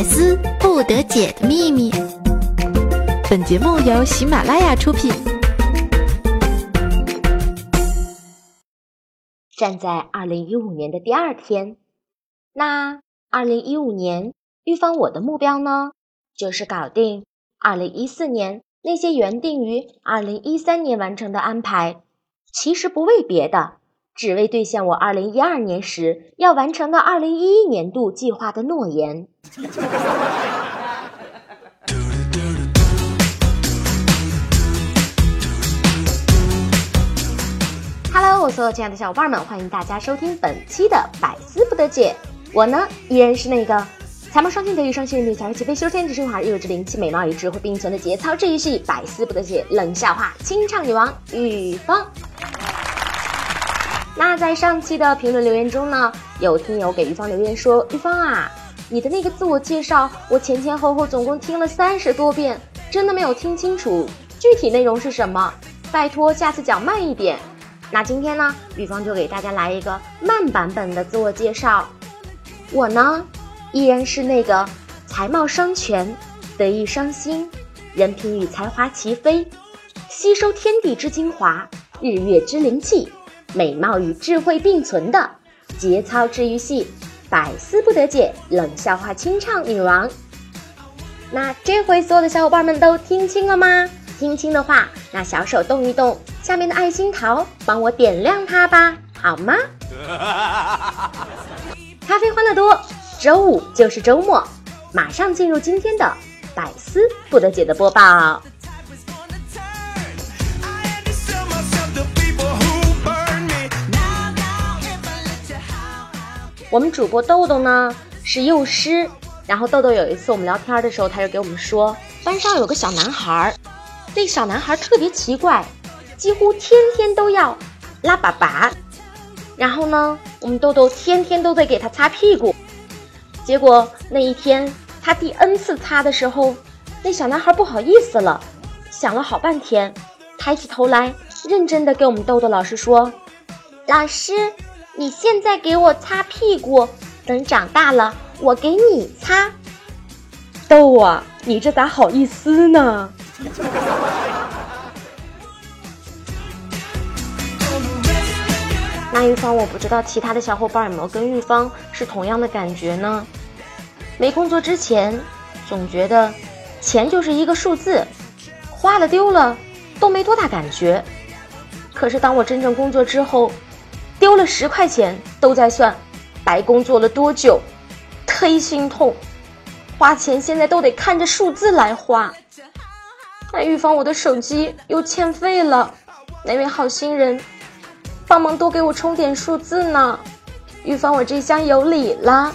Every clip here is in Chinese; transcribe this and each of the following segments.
百思不得解的秘密。本节目由喜马拉雅出品。站在二零一五年的第二天，那二零一五年预防我的目标呢，就是搞定二零一四年那些原定于二零一三年完成的安排。其实不为别的。只为兑现我二零一二年时要完成的二零一一年度计划的诺言。Hello，我所有亲爱的小伙伴们，欢迎大家收听本期的百思不得解。我呢，依然是那个才貌双全、德育双馨、女才气飞、修仙之升华、又有灵气、美貌与智慧并存的节操治愈系百思不得解冷笑话清唱女王雨芳。那在上期的评论留言中呢，有听友给玉芳留言说：“玉芳啊，你的那个自我介绍，我前前后后总共听了三十多遍，真的没有听清楚具体内容是什么，拜托下次讲慢一点。”那今天呢，玉芳就给大家来一个慢版本的自我介绍。我呢，依然是那个才貌双全、德艺双馨、人品与才华齐飞、吸收天地之精华、日月之灵气。美貌与智慧并存的节操治愈系，百思不得解冷笑话清唱女王。那这回所有的小伙伴们都听清了吗？听清的话，那小手动一动下面的爱心桃，帮我点亮它吧，好吗？咖啡欢乐多，周五就是周末，马上进入今天的百思不得解的播报。我们主播豆豆呢是幼师，然后豆豆有一次我们聊天的时候，他就给我们说，班上有个小男孩儿，这小男孩特别奇怪，几乎天天都要拉粑粑，然后呢，我们豆豆天天都得给他擦屁股，结果那一天他第 n 次擦的时候，那小男孩不好意思了，想了好半天，抬起头来，认真的给我们豆豆老师说，老师。你现在给我擦屁股，等长大了我给你擦。逗啊，你这咋好意思呢？那玉芳，我不知道其他的小伙伴有没有跟玉芳是同样的感觉呢？没工作之前，总觉得钱就是一个数字，花了丢了都没多大感觉。可是当我真正工作之后，丢了十块钱都在算，白工作了多久，忒心痛，花钱现在都得看着数字来花。那预防我的手机又欠费了，哪位好心人，帮忙多给我充点数字呢？预防我这厢有礼啦。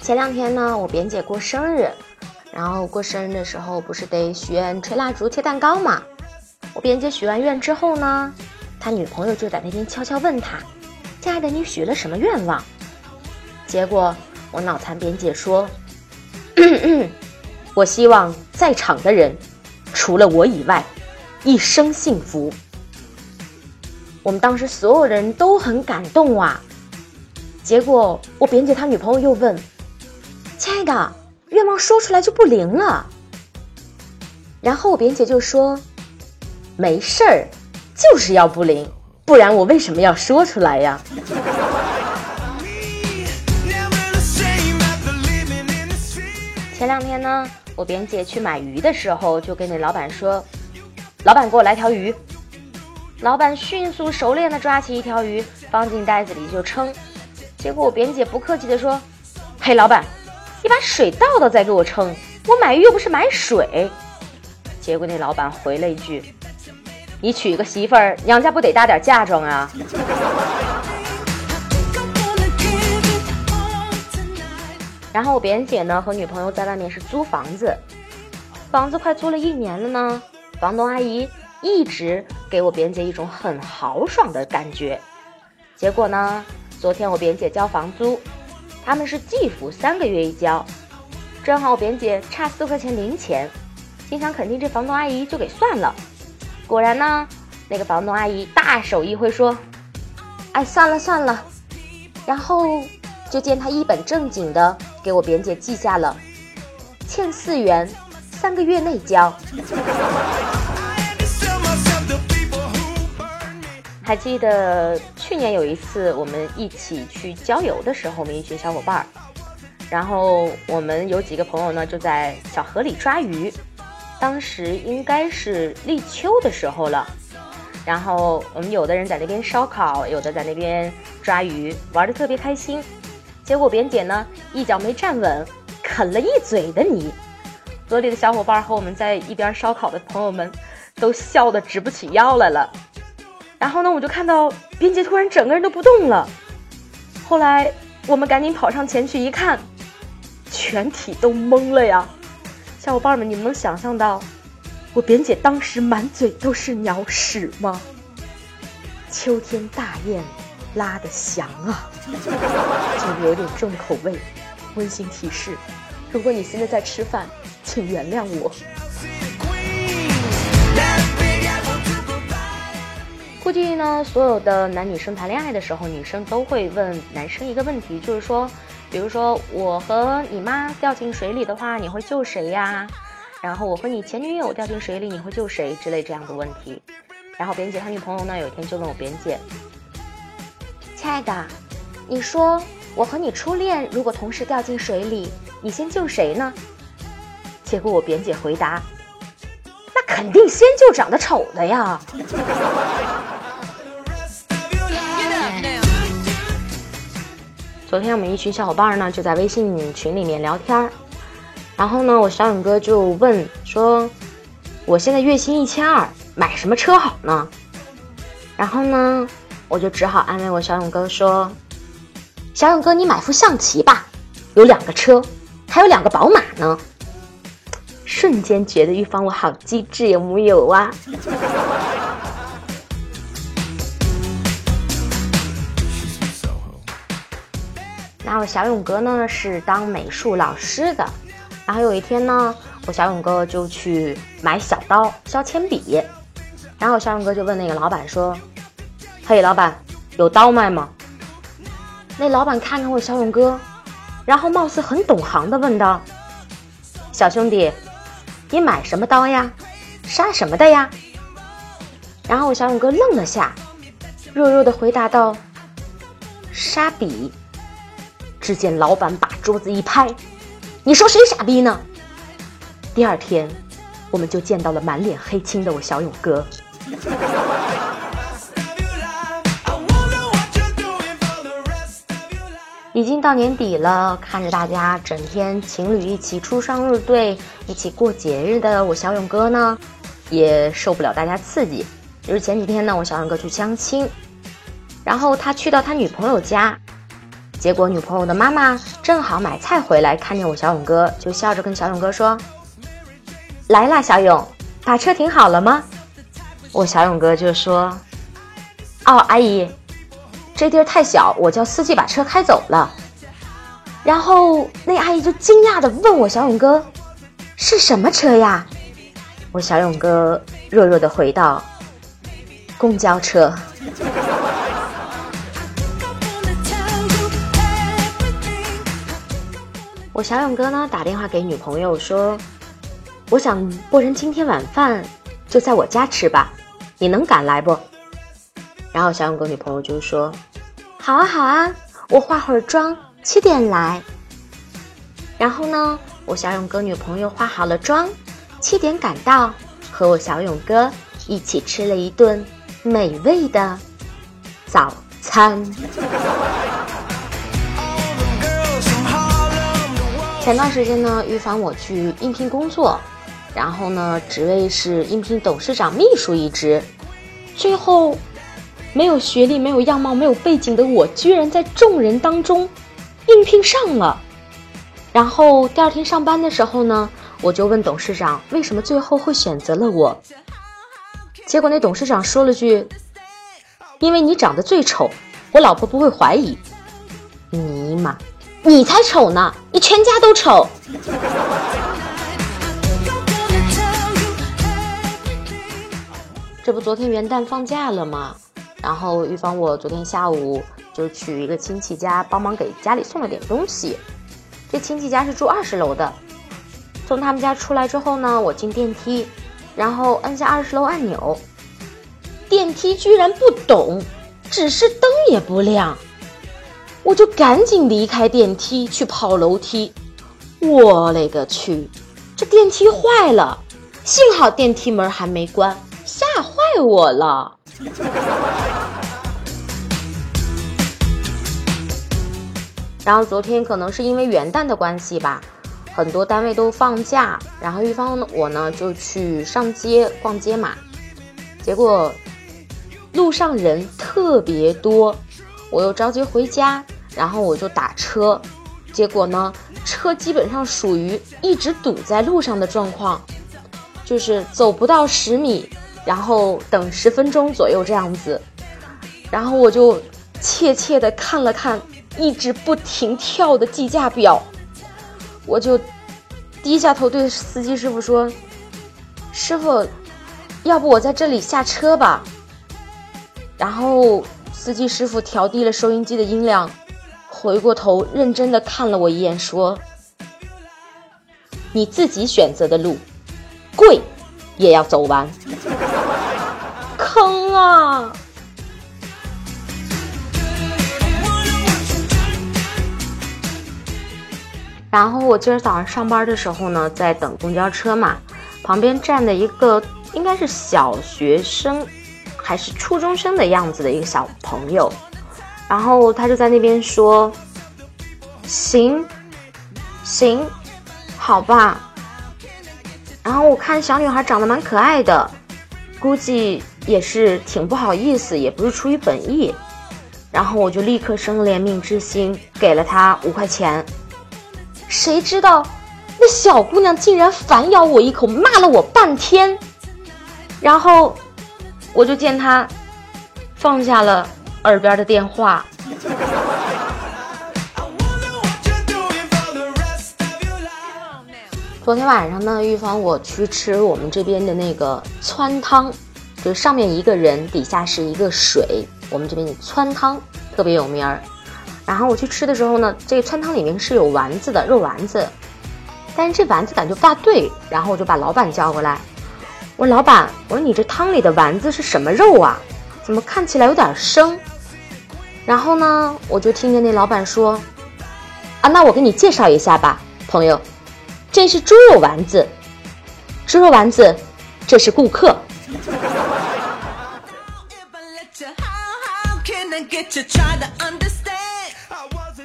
前两天呢，我扁姐过生日，然后过生日的时候不是得许愿、吹蜡烛、切蛋糕嘛？我边姐许完愿之后呢，他女朋友就在那边悄悄问他：“亲爱的，你许了什么愿望？”结果我脑残边姐说：“我希望在场的人，除了我以外，一生幸福。”我们当时所有人都很感动啊。结果我边姐她女朋友又问：“亲爱的，愿望说出来就不灵了？”然后我边姐就说。没事儿，就是要不灵，不然我为什么要说出来呀？前两天呢，我扁姐去买鱼的时候，就跟那老板说：“老板，给我来条鱼。”老板迅速熟练的抓起一条鱼，放进袋子里就称。结果我扁姐不客气的说：“嘿，老板，你把水倒倒再给我称，我买鱼又不是买水。”结果那老板回了一句。你娶个媳妇儿，娘家不得搭点嫁妆啊？然后我扁姐呢和女朋友在外面是租房子，房子快租了一年了呢，房东阿姨一直给我扁姐一种很豪爽的感觉。结果呢，昨天我扁姐交房租，他们是季付三个月一交，正好我扁姐差四块钱零钱，心想肯定这房东阿姨就给算了。果然呢，那个房东阿姨大手一挥说：“哎，算了算了，然后就见他一本正经的给我扁姐记下了，欠四元，三个月内交。还记得去年有一次我们一起去郊游的时候，我们一群小伙伴儿，然后我们有几个朋友呢就在小河里抓鱼，当时应该是立秋的时候了，然后我们有的人在那边烧烤，有的在那边抓鱼，玩的特别开心。结果扁姐呢一脚没站稳，啃了一嘴的泥，河里的小伙伴和我们在一边烧烤的朋友们都笑得直不起腰来了。然后呢，我就看到边姐突然整个人都不动了。后来我们赶紧跑上前去一看，全体都懵了呀！小伙伴们，你们能想象到我扁姐当时满嘴都是鸟屎吗？秋天大雁拉的翔啊，这个有点重口味。温馨提示：如果你现在在吃饭，请原谅我。估计呢，所有的男女生谈恋爱的时候，女生都会问男生一个问题，就是说，比如说我和你妈掉进水里的话，你会救谁呀？然后我和你前女友掉进水里，你会救谁之类这样的问题。然后扁姐她女朋友呢，有一天就问我扁姐：“亲爱的，你说我和你初恋如果同时掉进水里，你先救谁呢？”结果我扁姐回答：“那肯定先救长得丑的呀。”昨天我们一群小伙伴呢就在微信群里面聊天儿，然后呢，我小勇哥就问说：“我现在月薪一千二，买什么车好呢？”然后呢，我就只好安慰我小勇哥说：“小勇哥，你买副象棋吧，有两个车，还有两个宝马呢。”瞬间觉得玉芳我好机智，有木有啊？那我小勇哥呢是当美术老师的，然后有一天呢，我小勇哥就去买小刀削铅笔，然后小勇哥就问那个老板说：“嘿，老板，有刀卖吗？”那老板看看我小勇哥，然后貌似很懂行的问道：“小兄弟，你买什么刀呀？杀什么的呀？”然后我小勇哥愣了下，弱弱的回答道：“杀笔。”只见老板把桌子一拍：“你说谁傻逼呢？”第二天，我们就见到了满脸黑青的我小勇哥。已经到年底了，看着大家整天情侣一起出双入对、一起过节日的我小勇哥呢，也受不了大家刺激。就是前几天呢，我小勇哥去相亲，然后他去到他女朋友家。结果女朋友的妈妈正好买菜回来，看见我小勇哥，就笑着跟小勇哥说：“来啦，小勇，把车停好了吗？”我小勇哥就说：“哦，阿姨，这地儿太小，我叫司机把车开走了。”然后那阿姨就惊讶的问我小勇哥：“是什么车呀？”我小勇哥弱弱的回道：“公交车。”我小勇哥呢打电话给女朋友说：“我想过人今天晚饭就在我家吃吧，你能赶来不？”然后小勇哥女朋友就说：“好啊好啊，我化会儿妆，七点来。”然后呢，我小勇哥女朋友化好了妆，七点赶到，和我小勇哥一起吃了一顿美味的早餐。前段时间呢，预防我去应聘工作，然后呢，职位是应聘董事长秘书一职，最后没有学历、没有样貌、没有背景的我，居然在众人当中应聘上了。然后第二天上班的时候呢，我就问董事长为什么最后会选择了我，结果那董事长说了句：“因为你长得最丑，我老婆不会怀疑。”尼玛！你才丑呢！你全家都丑。这不昨天元旦放假了吗？然后玉芳，我昨天下午就去一个亲戚家帮忙给家里送了点东西。这亲戚家是住二十楼的。从他们家出来之后呢，我进电梯，然后按下二十楼按钮，电梯居然不动，指示灯也不亮。我就赶紧离开电梯去跑楼梯。我勒个去，这电梯坏了！幸好电梯门还没关，吓坏我了。然后昨天可能是因为元旦的关系吧，很多单位都放假，然后玉芳我呢就去上街逛街嘛，结果路上人特别多，我又着急回家，然后我就打车，结果呢车基本上属于一直堵在路上的状况，就是走不到十米。然后等十分钟左右这样子，然后我就怯怯的看了看一直不停跳的计价表，我就低下头对司机师傅说：“师傅，要不我在这里下车吧？”然后司机师傅调低了收音机的音量，回过头认真的看了我一眼，说：“你自己选择的路，贵也要走完。”坑啊！然后我今儿早上上班的时候呢，在等公交车嘛，旁边站的一个应该是小学生还是初中生的样子的一个小朋友，然后他就在那边说：“行，行，好吧。”然后我看小女孩长得蛮可爱的，估计。也是挺不好意思，也不是出于本意，然后我就立刻生怜悯之心，给了他五块钱。谁知道那小姑娘竟然反咬我一口，骂了我半天，然后我就见她放下了耳边的电话。昨天晚上呢，玉芳我去吃我们这边的那个川汤。就是上面一个人，底下是一个水。我们这边的川汤特别有名儿。然后我去吃的时候呢，这个川汤里面是有丸子的，肉丸子。但是这丸子感觉不大对，然后我就把老板叫过来，我说：“老板，我说你这汤里的丸子是什么肉啊？怎么看起来有点生？”然后呢，我就听见那老板说：“啊，那我给你介绍一下吧，朋友，这是猪肉丸子，猪肉丸子，这是顾客。”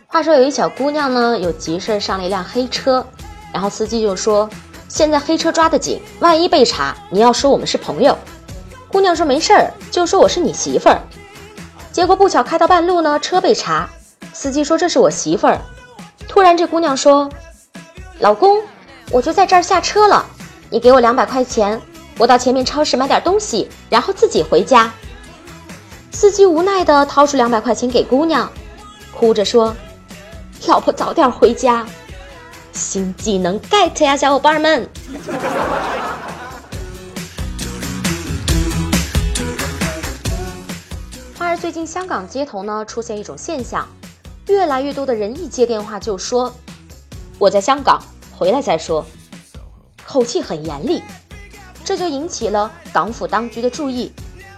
话说有一小姑娘呢，有急事上了一辆黑车，然后司机就说：“现在黑车抓得紧，万一被查，你要说我们是朋友。”姑娘说：“没事儿，就说我是你媳妇儿。”结果不巧开到半路呢，车被查，司机说：“这是我媳妇儿。”突然这姑娘说：“老公，我就在这儿下车了，你给我两百块钱，我到前面超市买点东西，然后自己回家。”司机无奈地掏出两百块钱给姑娘，哭着说：“老婆早点回家。”新技能 get 呀，小伙伴们！而最近香港街头呢出现一种现象，越来越多的人一接电话就说：“我在香港，回来再说。”口气很严厉，这就引起了港府当局的注意。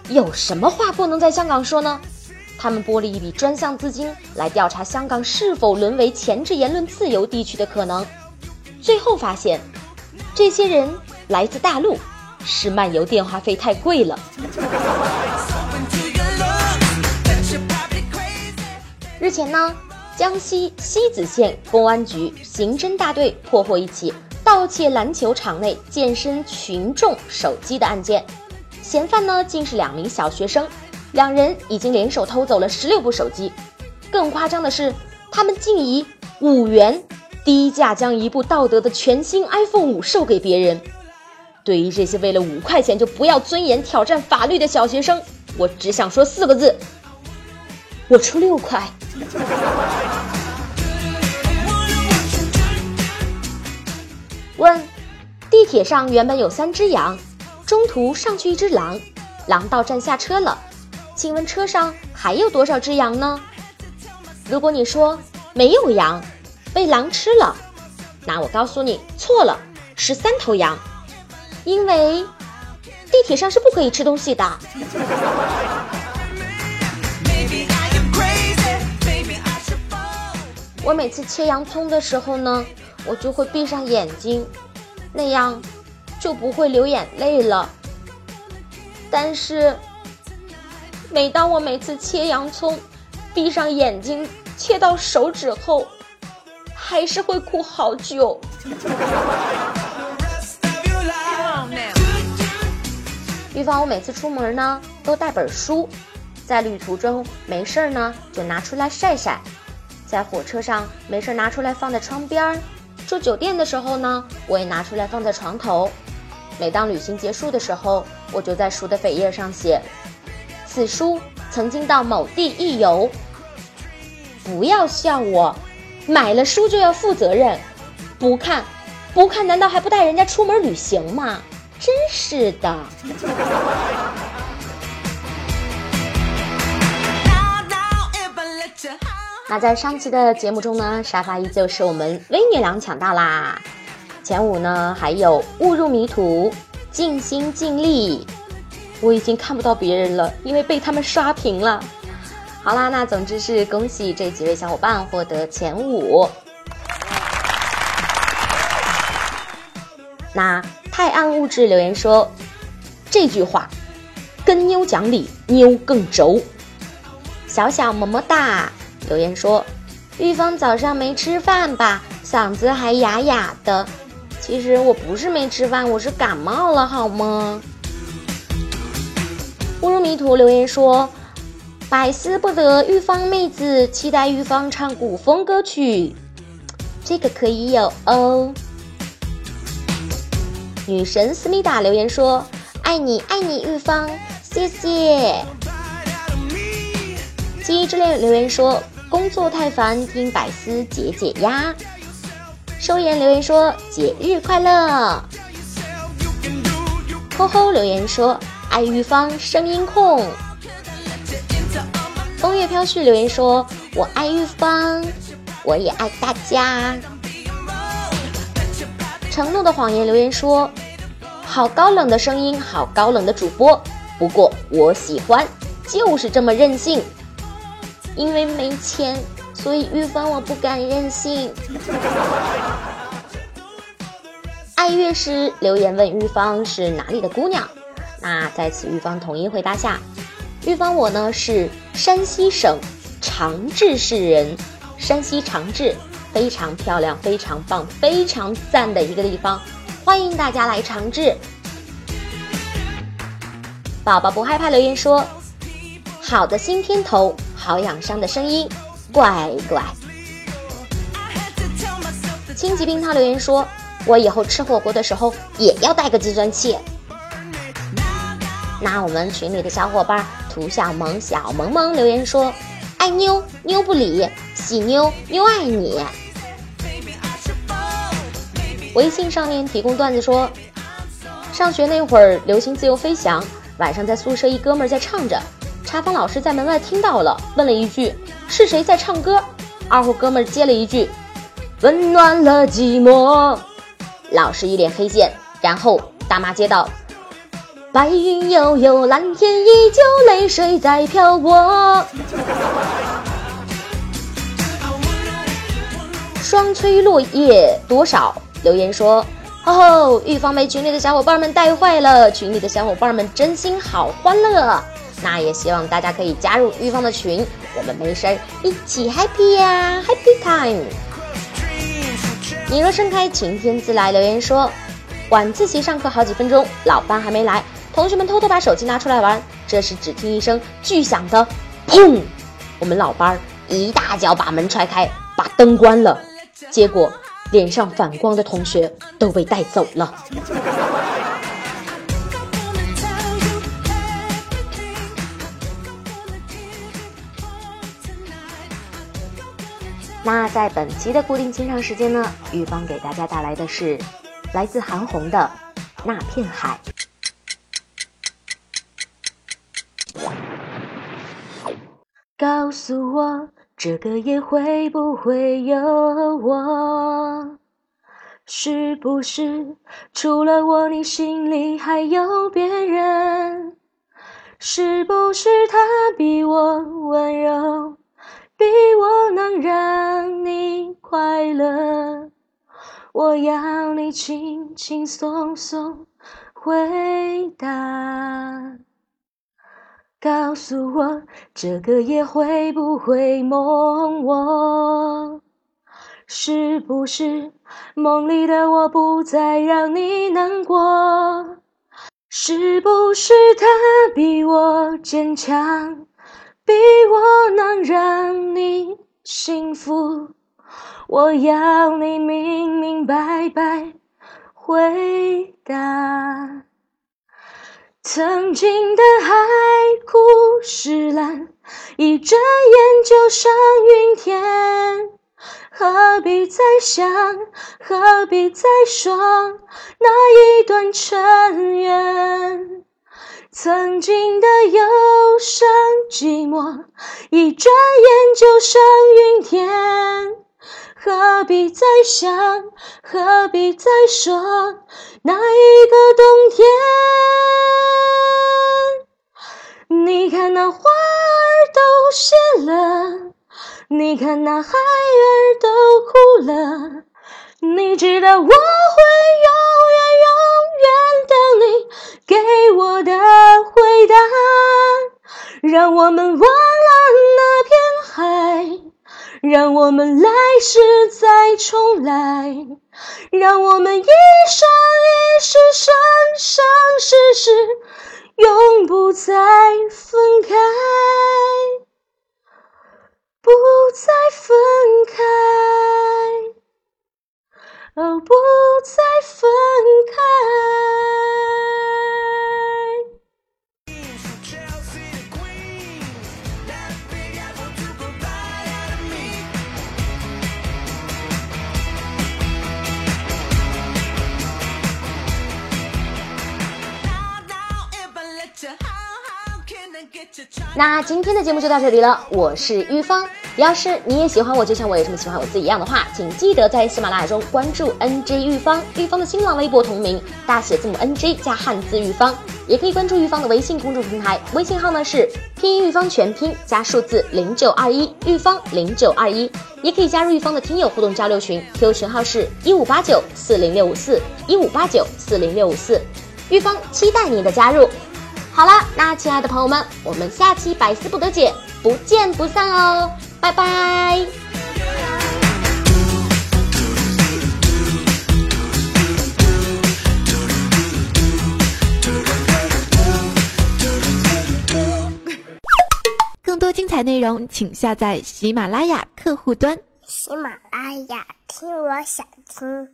有什么话不能在香港说呢？他们拨了一笔专项资金来调查香港是否沦为前置言论自由地区的可能。最后发现，这些人来自大陆，是漫游电话费太贵了。日前呢，江西西子县公安局刑侦大队破获一起盗窃篮球场内健身群众手机的案件。嫌犯呢，竟是两名小学生，两人已经联手偷走了十六部手机。更夸张的是，他们竟以五元低价将一部道德的全新 iPhone 五售给别人。对于这些为了五块钱就不要尊严、挑战法律的小学生，我只想说四个字：我出六块。问：地铁上原本有三只羊。中途上去一只狼，狼到站下车了，请问车上还有多少只羊呢？如果你说没有羊，被狼吃了，那我告诉你错了，十三头羊，因为地铁上是不可以吃东西的。我每次切洋葱的时候呢，我就会闭上眼睛，那样就不会流眼泪了。但是，每当我每次切洋葱，闭上眼睛切到手指后，还是会哭好久。预防我每次出门呢，都带本书，在旅途中没事儿呢就拿出来晒晒。在火车上没事拿出来放在窗边儿，住酒店的时候呢，我也拿出来放在床头。每当旅行结束的时候，我就在书的扉页上写：“此书曾经到某地一游。”不要笑我，买了书就要负责任，不看，不看，难道还不带人家出门旅行吗？真是的。那在上期的节目中呢，沙发依旧是我们微女郎抢到啦。前五呢还有误入迷途、尽心尽力。我已经看不到别人了，因为被他们刷屏了。好啦，那总之是恭喜这几位小伙伴获得前五。那太暗物质留言说这句话：跟妞讲理，妞更轴。小小么么哒。留言说：“玉芳早上没吃饭吧？嗓子还哑哑的。其实我不是没吃饭，我是感冒了，好吗？”误入迷途留言说：“百思不得玉芳妹子，期待玉芳唱古风歌曲，这个可以有哦。”女神思密达留言说：“爱你爱你玉芳，谢谢。”记忆之恋留言说。工作太烦，听百思解解压。收言留言说节日快乐。吼吼留言说爱玉芳声音控。风月飘絮留言说我爱玉芳，我也爱大家。承诺的谎言留言说好高冷的声音，好高冷的主播，不过我喜欢，就是这么任性。因为没钱，所以玉芳我不敢任性。爱乐师留言问玉芳是哪里的姑娘，那在此玉芳统一回答下，玉芳我呢是山西省长治市人，山西长治非常漂亮、非常棒、非常赞的一个地方，欢迎大家来长治。宝宝不害怕留言说，好的新片头。好养伤的声音，乖乖。轻疾冰汤留言说：“我以后吃火锅的时候也要带个计算器。”那我们群里的小伙伴涂小萌、小萌萌留言说：“爱妞妞不理，喜妞妞爱你。”微信上面提供段子说：上学那会儿流行自由飞翔，晚上在宿舍一哥们在唱着。查房老师在门外听到了，问了一句：“是谁在唱歌？”二货哥们接了一句：“温暖了寂寞。”老师一脸黑线，然后大妈接道：“白云悠悠，蓝天依旧，泪水在飘过。”双催落叶多少？留言说：“吼吼，预防被群里的小伙伴们带坏了，群里的小伙伴们真心好欢乐。”那也希望大家可以加入玉芳的群，我们没事儿一起 happy 呀，happy time。你若盛开，晴天自来。留言说，晚自习上课好几分钟，老班还没来，同学们偷偷把手机拿出来玩。这时只听一声巨响的砰，我们老班一大脚把门踹开，把灯关了，结果脸上反光的同学都被带走了。那在本期的固定清唱时间呢，玉芳给大家带来的是来自韩红的《那片海》。告诉我，这个夜会不会有我？是不是除了我，你心里还有别人？是不是他比我温柔，比我能让你快乐？我要你轻轻松松回答。告诉我，这个夜会不会梦我？是不是梦里的我不再让你难过？是不是他比我坚强，比我能让你幸福？我要你明明白白回答。曾经的海枯石烂，一转眼就上云天。何必再想，何必再说那一段尘缘？曾经的忧生寂寞，一转眼就上云天。何必再想，何必再说那一个冬天？你看那花儿都谢了，你看那孩儿都哭了，你知道我会永远永远等你给我的回答。让我们忘了那片海，让我们来世再重来，让我们一生一世生生世世。永不再分开，不再分开，哦，不再分开。那今天的节目就到这里了，我是玉芳。要是你也喜欢我，就像我也这么喜欢我自己一样的话，请记得在喜马拉雅中关注 NJ 玉芳，玉芳的新浪微博同名，大写字母 NJ 加汉字玉芳，也可以关注玉芳的微信公众平台，微信号呢是拼音玉芳全拼加数字零九二一，玉芳零九二一，也可以加入玉芳的听友互动交流群，Q 群号是一五八九四零六五四一五八九四零六五四，玉芳期待你的加入。好了，那亲爱的朋友们，我们下期百思不得解不见不散哦，拜拜。更多精彩内容，请下载喜马拉雅客户端。喜马拉雅，听我想听。